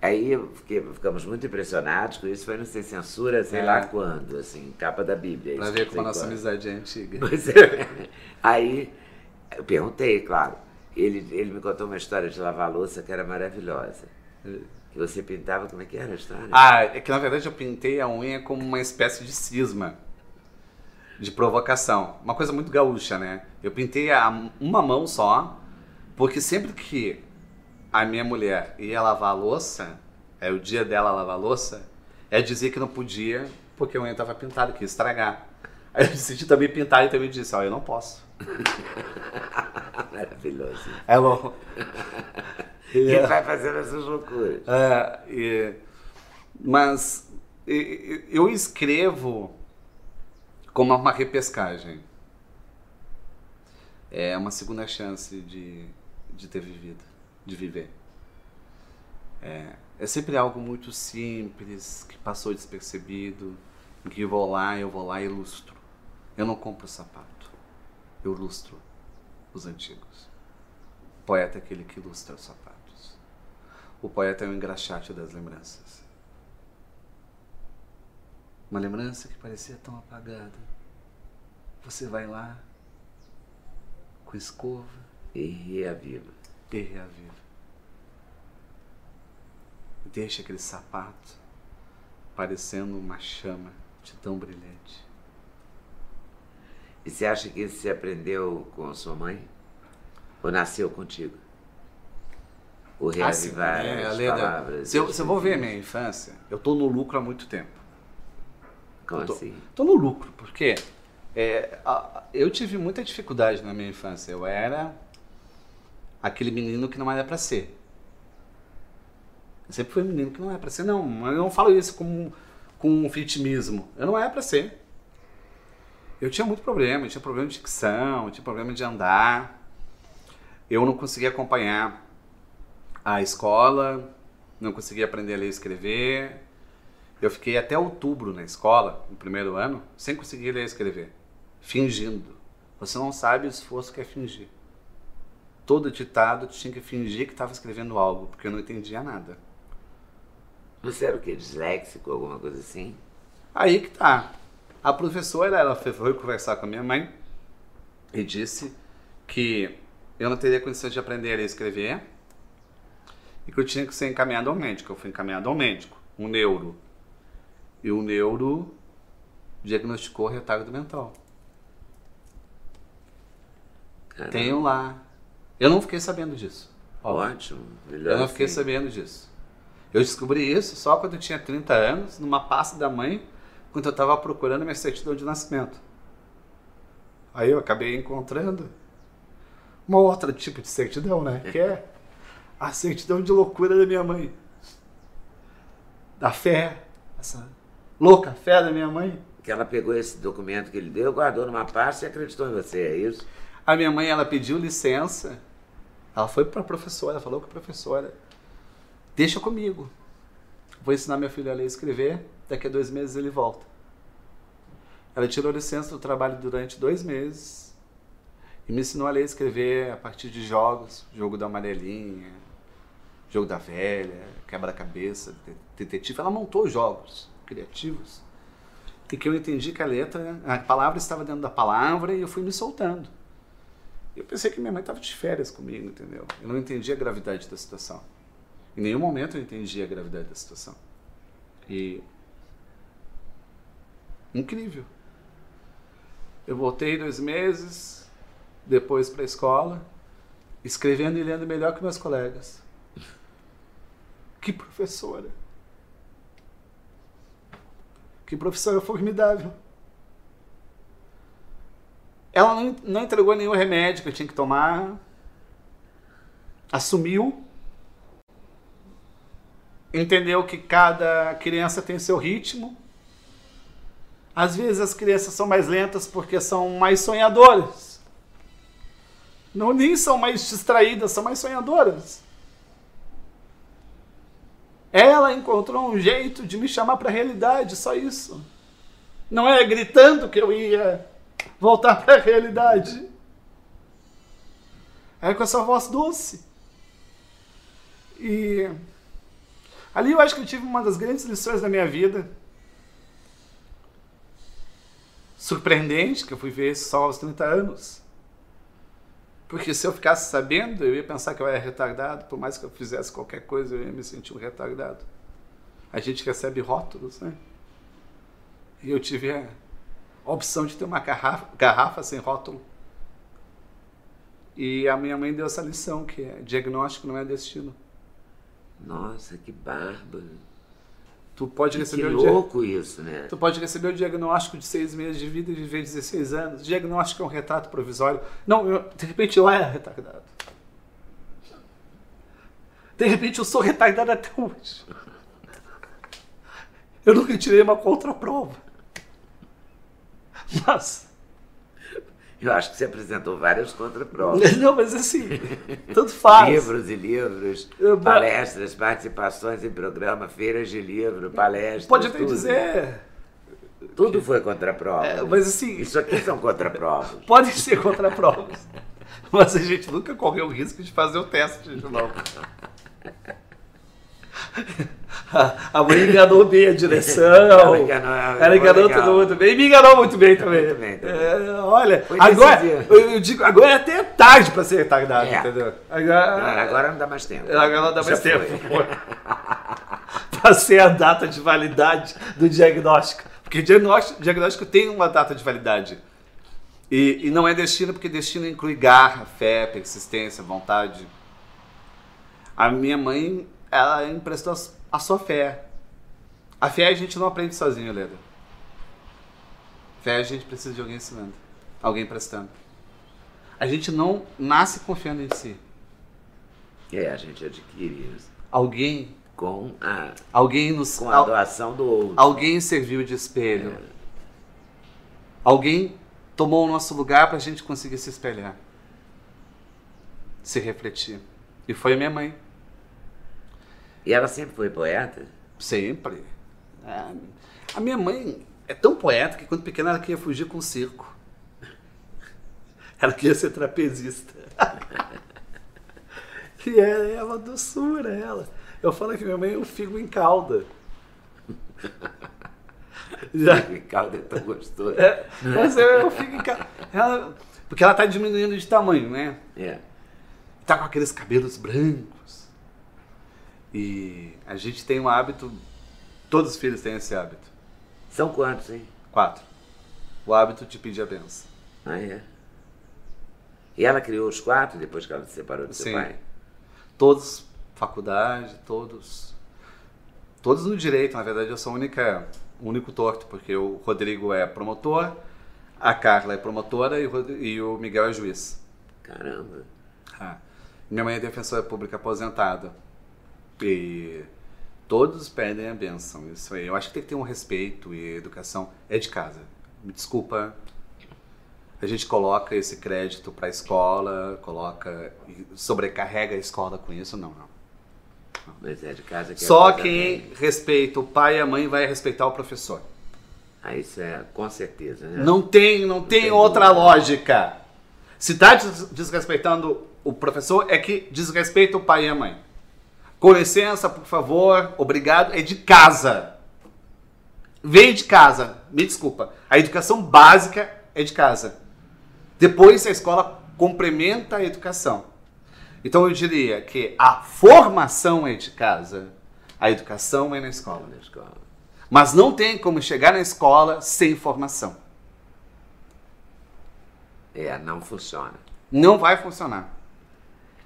Aí fiquei, ficamos muito impressionados com isso, foi no Sem Censura, sei é. lá quando, assim, capa da Bíblia. Pra ver como a nossa quando. amizade é antiga. Pois é. Aí eu perguntei, claro. Ele, ele me contou uma história de lavar louça que era maravilhosa. Que você pintava, como é que era a história? Ah, é que na verdade eu pintei a unha como uma espécie de cisma. De provocação. Uma coisa muito gaúcha, né? Eu pintei a, uma mão só, porque sempre que a minha mulher ia lavar a louça, é o dia dela lavar a louça, é dizer que não podia, porque a unha estava pintada, que ia estragar. Aí eu decidi também pintar e também disse, ó, eu não posso. Maravilhoso. É bom. Ele é. vai fazendo essas loucuras. É, e, mas e, eu escrevo como uma repescagem. É uma segunda chance de, de ter vivido, de viver. É, é sempre algo muito simples, que passou despercebido, que eu vou lá, eu vou lá e ilustro. Eu não compro sapato, eu ilustro os antigos. O poeta é aquele que ilustra os sapatos. O poeta é o engraxate das lembranças. Uma lembrança que parecia tão apagada. Você vai lá com escova e reaviva. E reaviva. Deixa aquele sapato parecendo uma chama de tão brilhante. E você acha que isso você aprendeu com a sua mãe? Ou nasceu contigo? o reavivar assim, é, as Leda, palavras. Se eu, se eu vou ver a minha infância, eu estou no lucro há muito tempo. Como eu tô, assim? Estou no lucro, porque é, a, eu tive muita dificuldade na minha infância. Eu era aquele menino que não era para ser. Eu sempre fui um menino que não é para ser, não. Eu não falo isso com, com um vitimismo. Eu não era para ser. Eu tinha muito problema, eu tinha problema de dicção, eu tinha problema de andar. Eu não conseguia acompanhar a escola, não conseguia aprender a ler e escrever. Eu fiquei até outubro na escola, no primeiro ano, sem conseguir ler e escrever, fingindo. Você não sabe o esforço que é fingir. Todo ditado tinha que fingir que estava escrevendo algo, porque eu não entendia nada. Você era o quê? Disléxico, alguma coisa assim? Aí que tá. A professora, ela foi conversar com a minha mãe e disse que eu não teria condições de aprender a escrever, e que eu tinha que ser encaminhado ao médico. Eu fui encaminhado ao médico, um neuro. E o neuro diagnosticou retardo mental. Caramba. Tenho lá. Eu não fiquei sabendo disso. Ótimo. Melhor eu não fiquei assim. sabendo disso. Eu descobri isso só quando eu tinha 30 anos, numa pasta da mãe, quando eu estava procurando minha certidão de nascimento. Aí eu acabei encontrando uma outra tipo de certidão, né? Que é a certidão de loucura da minha mãe. Da fé, essa louca fé da minha mãe. Que ela pegou esse documento que ele deu, guardou numa pasta e acreditou em você, é isso? A minha mãe, ela pediu licença. Ela foi para a professora, falou com a professora: Deixa comigo. Vou ensinar meu filho a ler e escrever. Daqui a dois meses ele volta. Ela tirou licença do trabalho durante dois meses e me ensinou a ler e escrever a partir de jogos, jogo da amarelinha, Jogo da Velha, Quebra-Cabeça, Detetive. Ela montou jogos criativos e que eu entendi que a letra, a palavra estava dentro da palavra e eu fui me soltando. Eu pensei que minha mãe estava de férias comigo, entendeu? Eu não entendia a gravidade da situação. Em nenhum momento eu entendi a gravidade da situação. E. Incrível. Eu voltei dois meses depois para a escola, escrevendo e lendo melhor que meus colegas. Que professora! Que professora formidável! Ela não, não entregou nenhum remédio que eu tinha que tomar. Assumiu. Entendeu que cada criança tem seu ritmo. Às vezes as crianças são mais lentas porque são mais sonhadoras. Não nem são mais distraídas, são mais sonhadoras. Ela encontrou um jeito de me chamar para a realidade, só isso. Não é gritando que eu ia voltar para a realidade. É com essa voz doce. E ali eu acho que eu tive uma das grandes lições da minha vida. Surpreendente, que eu fui ver só aos 30 anos. Porque se eu ficasse sabendo, eu ia pensar que eu era retardado, por mais que eu fizesse qualquer coisa, eu ia me sentir um retardado. A gente recebe rótulos, né? E eu tive a opção de ter uma garrafa, garrafa sem rótulo. E a minha mãe deu essa lição, que é diagnóstico não é destino. Nossa, que bárbaro. Tu pode Que receber o dia- louco isso, né? Tu pode receber o diagnóstico de seis meses de vida e viver 16 anos. O diagnóstico é um retrato provisório. Não, eu- de repente eu era retardado. De repente eu sou retardado até hoje. Eu nunca tirei uma contraprova. Mas, Eu acho que você apresentou várias contraprovas. não, mas assim, tanto faz. Livros e livros, Eu- palestras, participações em programa, feiras de livro, palestras. Pode até tudo. dizer, Tudo foi contraprova. é, mas assim, Isso aqui são contraprovas. podem ser contraprovas. Mas a gente nunca correu o risco de fazer o teste de novo. A mãe enganou bem a direção. Ela enganou, Ela enganou legal. todo mundo bem. E me enganou muito bem também. Muito bem também. É, olha, Foi agora, eu, eu digo, agora é até tarde para ser retardado, É. entendeu? Não, Agora, agora não dá mais tempo. agora não dá Já mais foi. tempo. Passei a data de validade do diagnóstico. Porque diagnóstico, diagnóstico tem uma data de validade. E, e não é destino, porque destino inclui garra, fé, persistência, vontade. A minha mãe, ela emprestou as- a sua fé. A fé a gente não aprende sozinho, Leda. Fé a gente precisa de alguém ensinando, alguém prestando. A gente não nasce confiando em si. É, a gente adquire isso. Alguém, Com a, alguém nos com a doação do outro. Alguém serviu de espelho. Alguém tomou o nosso lugar para a gente conseguir se espelhar, se refletir. E foi a minha mãe, E ela sempre foi poeta? sempre. É, A minha mãe é tão poeta que quando pequena ela queria fugir com o circo. Ela queria ser trapezista. e é, é uma doçura ela. Eu falo que minha mãe é um figo em cauda. Já, Que caldo é tão gostoso. É, mas eu, eu fico em ca- ela, Porque ela tá diminuindo de tamanho, né? É. Tá com aqueles cabelos brancos. E a gente tem um hábito. Todos os filhos têm esse hábito. São quantos, hein? Quatro. O hábito de pedir a benção. Ah, é. E ela criou os quatro depois que ela se separou do seu Sim. pai? Todos, faculdade, todos. Todos no direito, na verdade eu sou a única, o único torto, porque o Rodrigo é promotor, a Carla é promotora e o, Rod- e o Miguel é juiz. Caramba. Ah, minha mãe é defensora pública aposentada. E todos pedem a benção. Isso aí. Eu acho que tem que ter um respeito e educação. É de casa. Me desculpa. A gente coloca esse crédito para a escola, coloca sobrecarrega a escola com isso, não, não. Mas é de casa que é Só quem respeita o pai e a mãe vai respeitar o professor. Ah, isso é com certeza, né? Não tem, não tem tem outra dúvida. lógica. Se tá des- desrespeitando o professor, é que desrespeita o pai e a mãe. Com licença, por favor, obrigado, é de casa. Vem de casa, me desculpa. A educação básica é de casa. Depois a escola complementa a educação. Então eu diria que a formação é de casa, a educação é na escola. Na escola. Mas não tem como chegar na escola sem formação. É, não funciona. Não vai funcionar.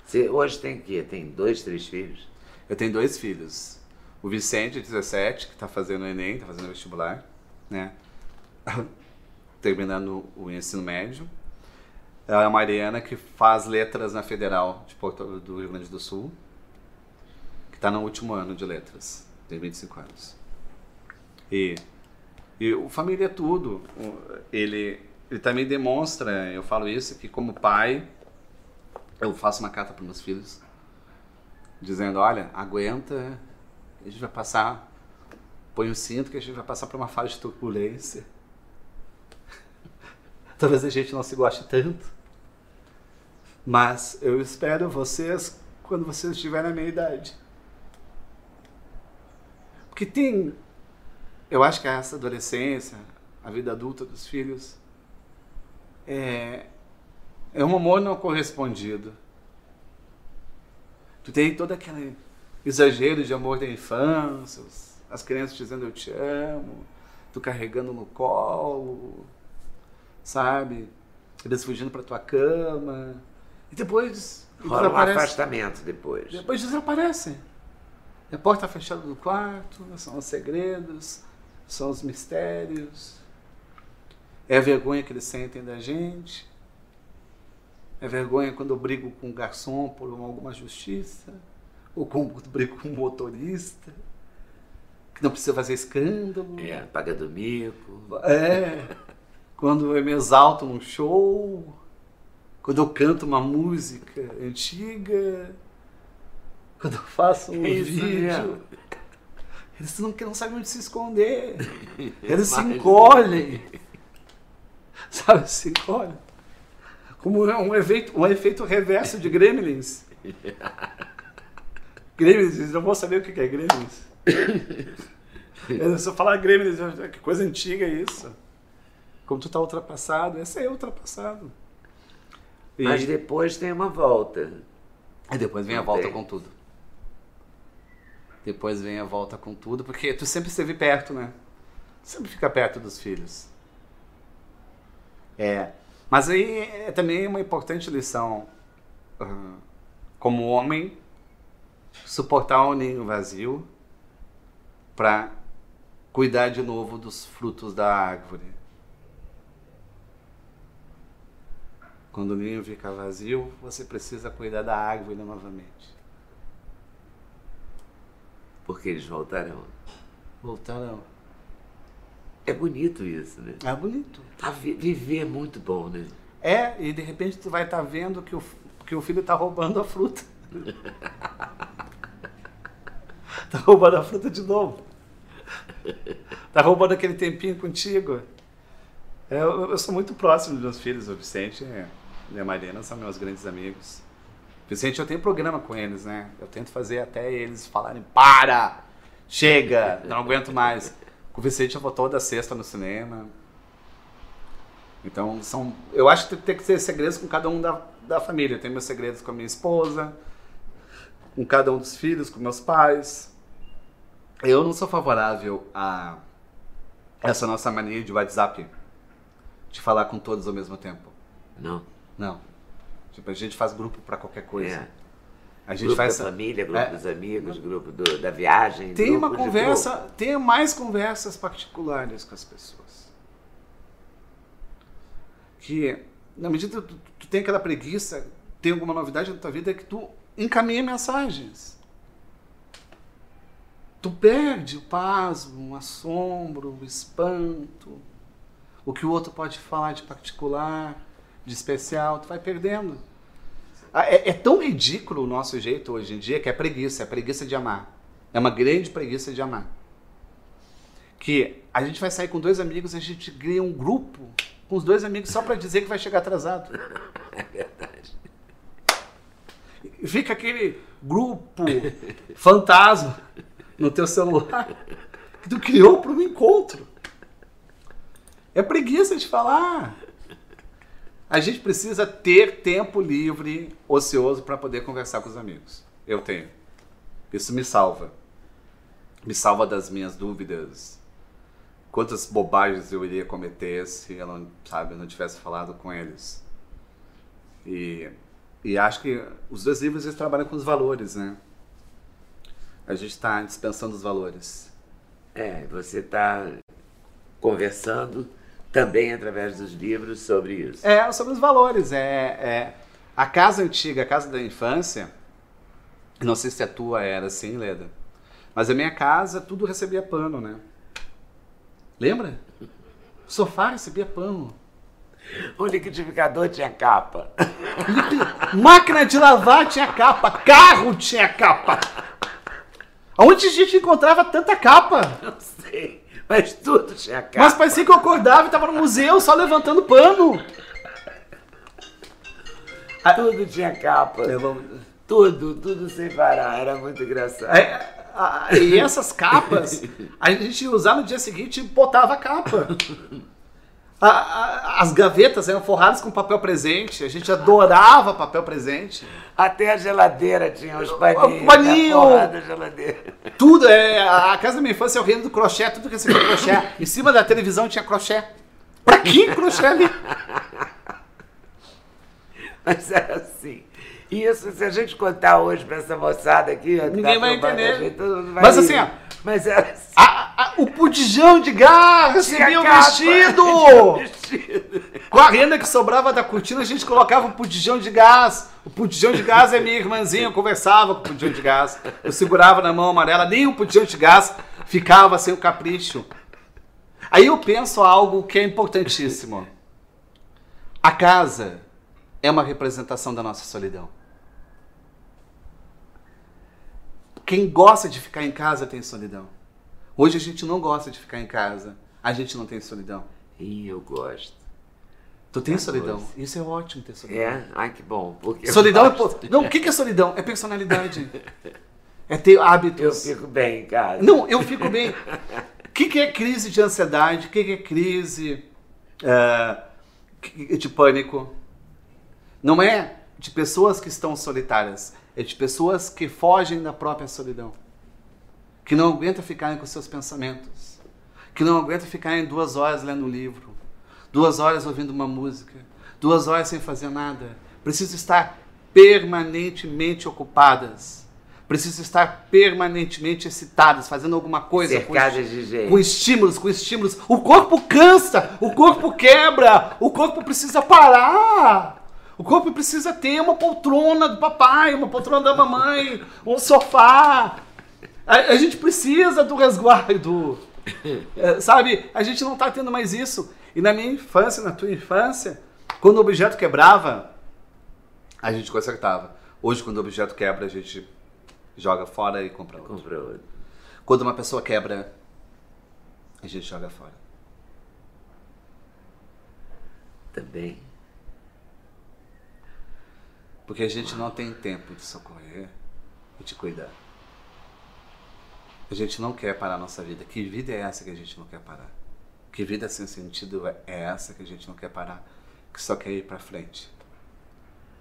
Você hoje tem que tem dois, três filhos? Eu tenho dois filhos. O Vicente, 17, que está fazendo o Enem, está fazendo vestibular, né? Terminando o ensino médio. A Mariana, que faz letras na Federal de Porto, do Rio Grande do Sul, que está no último ano de letras, tem 25 anos. E, e o família é tudo. Ele, ele também demonstra, eu falo isso, que como pai, eu faço uma carta para meus filhos dizendo, olha, aguenta, a gente vai passar, põe o cinto que a gente vai passar por uma fase de turbulência. Talvez a gente não se goste tanto, mas eu espero vocês quando vocês estiverem na minha idade. Porque tem, eu acho que essa adolescência, a vida adulta dos filhos, é, é um amor não correspondido. Tu tem todo aquele exagero de amor da infância, as crianças dizendo eu te amo, tu carregando no colo, sabe? Eles fugindo para tua cama. E depois Rola um afastamento depois. Depois desaparecem. A porta fechada do quarto, são os segredos, são os mistérios. É a vergonha que eles sentem da gente. É vergonha quando eu brigo com um garçom por alguma justiça, ou quando brigo com um motorista, que não precisa fazer escândalo. É, pagando mico. É, quando eu me exalto num show, quando eu canto uma música antiga, quando eu faço um é vídeo. Eles não, não sabem onde se esconder. Eles se encolhem. Sabe, se encolhem. Como um efeito, um efeito reverso de Gremlins. Gremlins, eu vou saber o que é Gremlins. Se eu falar Gremlins, que coisa antiga é isso. Como tu tá ultrapassado, esse é ultrapassado. E... Mas depois tem uma volta. E depois vem Não a volta tem. com tudo. Depois vem a volta com tudo, porque tu sempre esteve perto, né? Sempre fica perto dos filhos. É. Mas aí é também uma importante lição, como homem, suportar o ninho vazio para cuidar de novo dos frutos da árvore. Quando o ninho fica vazio, você precisa cuidar da árvore novamente. Porque eles voltarão. Voltarão. É bonito isso, né? É bonito. A vi viver é muito bom, né? É, e de repente tu vai estar tá vendo que o, que o filho está roubando a fruta. Está roubando a fruta de novo. Está roubando aquele tempinho contigo. É, eu, eu, sou muito próximo dos meus filhos, o Vicente e a Marina são meus grandes amigos. Vicente, eu tenho programa com eles, né? Eu tento fazer até eles falarem: para! Chega! Não aguento mais. O Vicente eu vou toda sexta no cinema. Então, são, eu acho que tem que ter segredos com cada um da, da família. Eu tenho meus segredos com a minha esposa, com cada um dos filhos, com meus pais. Eu não sou favorável a essa nossa mania de WhatsApp, de falar com todos ao mesmo tempo. Não. Não. Tipo, a gente faz grupo para qualquer coisa. É. A gente grupo faz da família, grupo é, dos amigos, grupo do, da viagem. Tem uma conversa, tem mais conversas particulares com as pessoas. Que na medida que tu, tu tem aquela preguiça, tem alguma novidade na tua vida é que tu encaminha mensagens. Tu perde o pasmo, o assombro, o espanto, o que o outro pode falar de particular, de especial, tu vai perdendo. Ah, é, é, tão ridículo o nosso jeito hoje em dia que é preguiça, é preguiça de amar. É uma grande preguiça de amar. Que a gente vai sair com dois amigos, a gente cria um grupo com os dois amigos só para dizer que vai chegar atrasado. É verdade. Fica aquele grupo fantasma no teu celular que tu criou para um encontro. É preguiça de falar. A gente precisa ter tempo livre, ocioso, para poder conversar com os amigos. Eu tenho. Isso me salva. Me salva das minhas dúvidas. Quantas bobagens eu iria cometer se eu não, sabe, não tivesse falado com eles. E, e acho que os dois livros eles trabalham com os valores, né? A gente está dispensando os valores. É, você está conversando também através dos livros sobre isso. É, sobre os valores. É, é, a casa antiga, a casa da infância, não sei se a tua era assim, Leda, mas a minha casa tudo recebia pano, né? Lembra? O sofá recebia pano. O liquidificador tinha capa. Máquina de lavar tinha capa, carro tinha capa. Onde a gente encontrava tanta capa? Não sei, mas tudo tinha capa. Mas parecia que eu acordava e tava no museu só levantando pano. Tudo tinha capa. Tudo, tudo sem parar. Era muito engraçado. É, e essas capas, a gente ia usar no dia seguinte e botava a capa. A- a- as gavetas eram forradas com papel presente, a gente adorava papel presente. Até a geladeira tinha os paninhos. O paninho! porra da geladeira. Tudo, é, a casa da minha infância é o reino do crochê, tudo que você quer crochê. Em cima da televisão tinha crochê. Pra que crochê ali? Mas era assim. Isso, se a gente contar hoje pra essa moçada aqui... Ninguém tá vai entender. gente, vai Mas assim, ó. Mas era assim. A- a- o pudijão de gás recebia o vestido! Vestido. Com a renda que sobrava da cortina, a gente colocava o pudijão de gás. O pudijão de gás é minha irmãzinha, eu conversava com o pudijão de gás. Eu segurava na mão amarela, nem o pudijão de gás ficava sem o capricho. Aí eu penso algo que é importantíssimo. A casa é uma representação da nossa solidão. Quem gosta de ficar em casa tem solidão. Hoje a gente não gosta de ficar em casa. A gente não tem solidão. Ih, eu gosto. Tu tem É solidão. doce. Isso é ótimo ter solidão. É? Ai, que bom. Eu Solidão é. gosto. po- Não, o que é solidão? É personalidade. É ter hábitos. Eu fico bem em casa. Não, eu fico bem. O que, que é crise de ansiedade? O que, que é crise é, de pânico? Não é de pessoas que estão solitárias, é de pessoas que fogem da própria solidão, que não aguentam ficarem com seus pensamentos, que não aguentam ficarem duas horas lendo um livro, duas horas ouvindo uma música, duas horas sem fazer nada. Precisam estar permanentemente ocupadas. Precisam estar permanentemente excitadas, fazendo alguma coisa. com Cercadas de gente. Com estímulos, com estímulos. O corpo cansa, o corpo quebra, o corpo precisa parar. O corpo precisa ter uma poltrona do papai, uma poltrona da mamãe, um sofá. A, a gente precisa do resguardo. É, sabe, a gente não está tendo mais isso. E na minha infância, na tua infância, quando o objeto quebrava, a gente consertava. Hoje, quando o objeto quebra, a gente joga fora e compra outro. Comprou outro. Quando uma pessoa quebra, a gente joga fora. Também. Porque a gente não tem tempo de socorrer e de cuidar. A gente não quer parar a nossa vida. Que vida é essa que a gente não quer parar? Que vida sem sentido é essa que a gente não quer parar? Que só quer ir pra frente?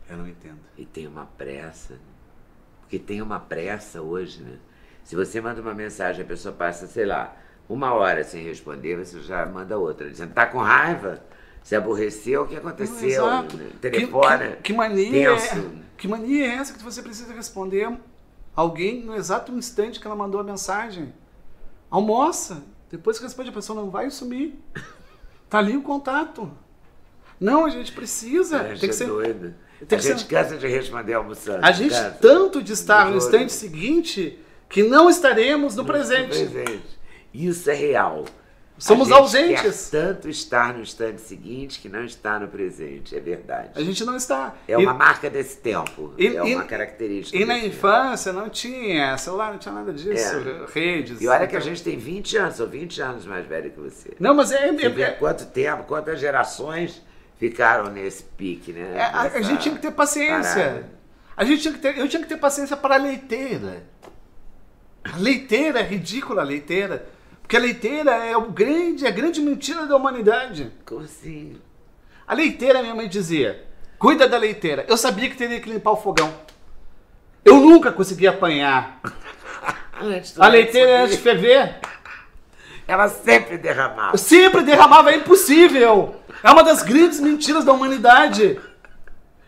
Eu não entendo. E tem uma pressa. Porque tem uma pressa hoje, né? Se você manda uma mensagem, a pessoa passa, sei lá, uma hora sem responder, você já manda outra. Dizendo, tá com raiva? Se aborreceu, o que aconteceu? Exato. Né? Que- Telefone. Que, que mania tenso. é, que mania é essa que você precisa responder alguém no exato instante que ela mandou a mensagem? Almoça. Depois que responde a pessoa, não vai sumir. Tá ali o contato. Não, a gente precisa. A gente tem que é ser, doido. tem a que gente ser- cansa de responder almoçando. a gente cansa. tanto de estar no instante seguinte que não estaremos no presente. presente. Isso é real. Somos a gente ausentes. Quer tanto estar no instante seguinte que não está no presente, é verdade. A gente não está. É E- uma marca desse tempo. e- é uma e- característica. E na tempo. infância não tinha celular, não tinha nada disso. É. Redes. E olha que a então- gente tem 20 anos, sou 20 anos mais velho que você. Não, mas é. Você vê é- quanto tempo, quantas gerações ficaram nesse pique, né? é- a, a gente tinha que ter paciência. parada. A gente tinha que ter, eu tinha que ter paciência para a leiteira. A leiteira é ridícula, a leiteira. Porque a leiteira é o grande, a grande mentira da humanidade. Como assim? A leiteira, minha mãe dizia, cuida da leiteira. Eu sabia que teria que limpar o fogão. Eu nunca consegui apanhar. A leiteira antes de ferver. Ela sempre derramava. Eu sempre derramava, é impossível. É uma das grandes mentiras da humanidade.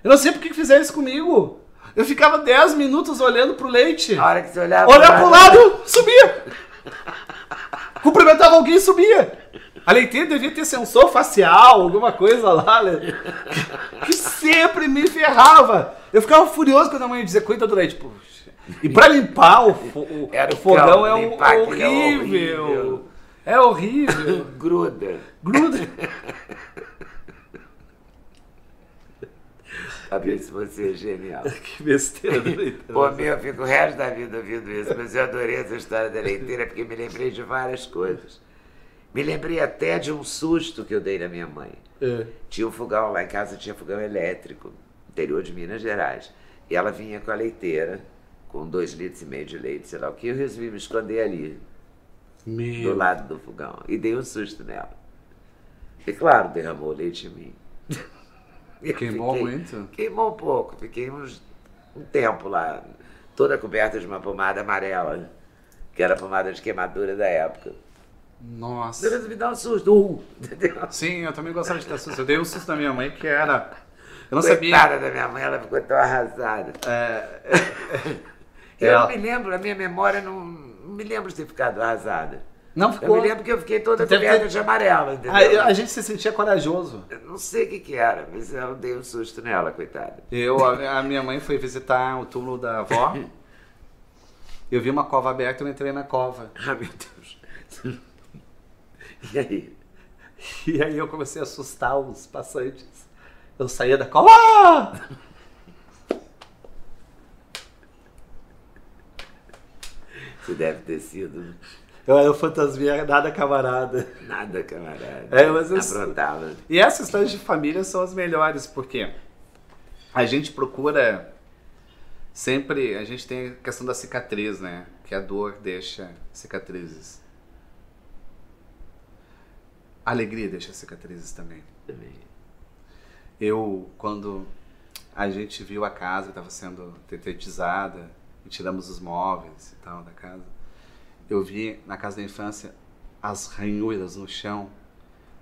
Eu não sei por que fizeram isso comigo. Eu ficava 10 minutos olhando pro leite. A hora que você olhava Olhava pro lado, subia. Cumprimentava alguém e subia. A leiteira devia ter sensor facial, alguma coisa lá, né? que, sempre me ferrava. Eu ficava furioso quando a mãe dizia, cuida do leite. Puxa. E pra limpar o, o, Era o fogão é um- é horrível. É horrível. Gruda. Gruda. Se você é genial. que besteira da leiteira. Pô, meu, eu fico o resto da vida ouvindo isso, mas eu adorei essa história da leiteira porque me lembrei de várias coisas. Me lembrei até de um susto que eu dei na minha mãe. É. Tinha um fogão, lá em casa tinha fogão elétrico, interior de Minas Gerais. E ela vinha com a leiteira, com dois litros e meio de leite, sei lá o que, eu resolvi me esconder ali, Meu. do lado do fogão, e dei um susto nela. E claro, derramou leite em mim. Eu Queimou fiquei- muito? Queimou um pouco, fiquei uns, um tempo lá, toda coberta de uma pomada amarela, que era a pomada de queimadura da época. Nossa. resolvi dar um susto, uh, entendeu? Sim, eu também gostava de ter susto. Eu dei um susto na minha mãe que era. Eu não sabia. Coitada da minha mãe, ela ficou tão arrasada. É, Eu Ela- não me lembro, a minha memória não, não me lembro de ter ficado arrasada. Não Eu ficou. me lembro que eu fiquei toda coberta de amarelo, entendeu? A, a gente se sentia corajoso. Eu não sei o que que era, mas eu dei um susto nela, coitada. Eu, a, a minha mãe foi visitar o túmulo da avó. Eu vi uma cova aberta e eu entrei na cova. Ah, meu Deus. E aí? E aí eu comecei a assustar os passantes. Eu saía da cova. Ah! Você deve ter sido Eu era o fantasminha nada camarada. nada, camarada. É, mas eu- Aprontava. E essas histórias de família são as melhores, porque a gente procura sempre. A gente tem a questão da cicatriz, né? Que a dor deixa cicatrizes. A alegria deixa cicatrizes também. Também. Eu, quando a gente viu a casa estava sendo tetizada e tiramos os móveis e tal da casa, eu vi na casa da infância as ranhuras no chão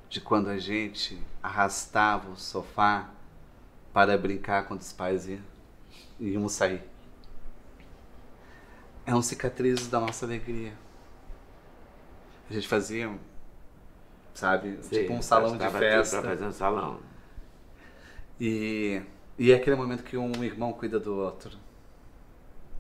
de quando a gente arrastava o sofá para brincar quando os pais iam, íamos sair. É um cicatrizes da nossa alegria. A gente fazia, sabe, tipo um salão de festa. Pra fazer um salão. E, e é aquele momento que um irmão cuida do outro.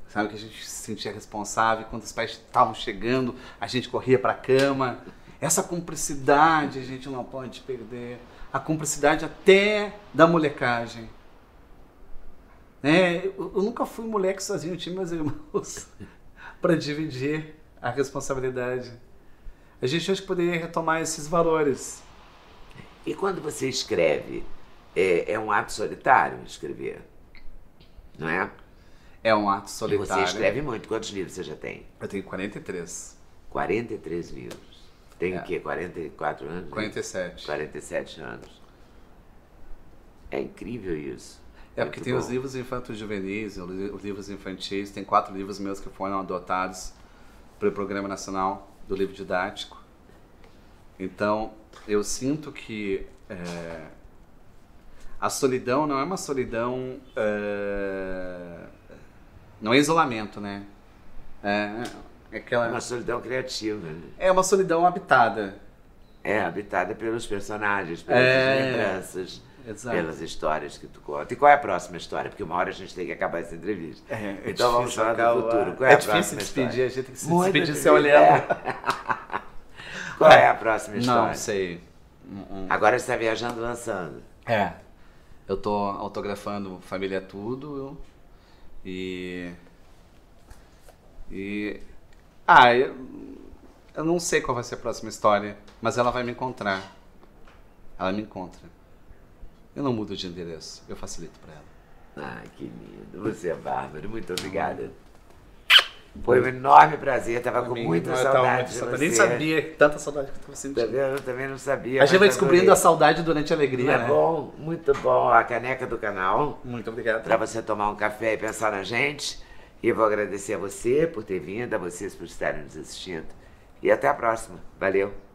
Sabe que a gente se sentia responsável, quando os pais estavam chegando, a gente corria para a cama. Essa cumplicidade a gente não pode perder. A cumplicidade até da molecagem. É, eu, eu nunca fui moleque sozinho, eu tinha meus irmãos para dividir a responsabilidade. A gente hoje poderia retomar esses valores. E quando você escreve, é, é um ato solitário escrever? Não é? É um ato E solitário. você escreve muito. Quantos livros você já tem? Eu tenho 43. 43 livros. Tem É. o quê? 44 anos? 47. 47 anos. É incrível isso. É porque Muito tem os bom. livros infantos juvenis, os li- os livros infantis, tem quatro livros meus que foram adotados para o Programa Nacional do Livro Didático. Então, eu sinto que é, a solidão não é uma solidão. é, não é isolamento, né? É, é aquela. É uma solidão criativa. né? É uma solidão habitada. É, habitada pelos personagens, pelas É. lembranças, Exato. pelas histórias que tu conta. E qual é a próxima história? Porque uma hora a gente tem que acabar essa entrevista. É, é então vamos falar do futuro. Qual é, É a difícil próxima despedir, história? a gente tem que se Muito despedir se olhando. é. Qual é a próxima história? Não sei. Agora você está viajando lançando. É. Eu tô autografando Família Tudo e. E. Ah, eu, eu não sei qual vai ser a próxima história, mas ela vai me encontrar. Ela me encontra. Eu não mudo de endereço, eu facilito pra ela. Ai, que lindo. Você é bárbaro. Muito obrigada. Foi um enorme prazer. Tava com Pra mim, muita tava saudade muito saudade. Nem sabia tanta saudade que eu tava Tá sentindo. vendo? Eu também não sabia. A gente vai descobrindo a saudade durante a alegria, é né? bom? Muito bom. A caneca do canal. Muito obrigado. Para você tomar um café e pensar na gente. E eu vou agradecer a você por ter vindo, a vocês por estarem nos assistindo. E até a próxima. Valeu.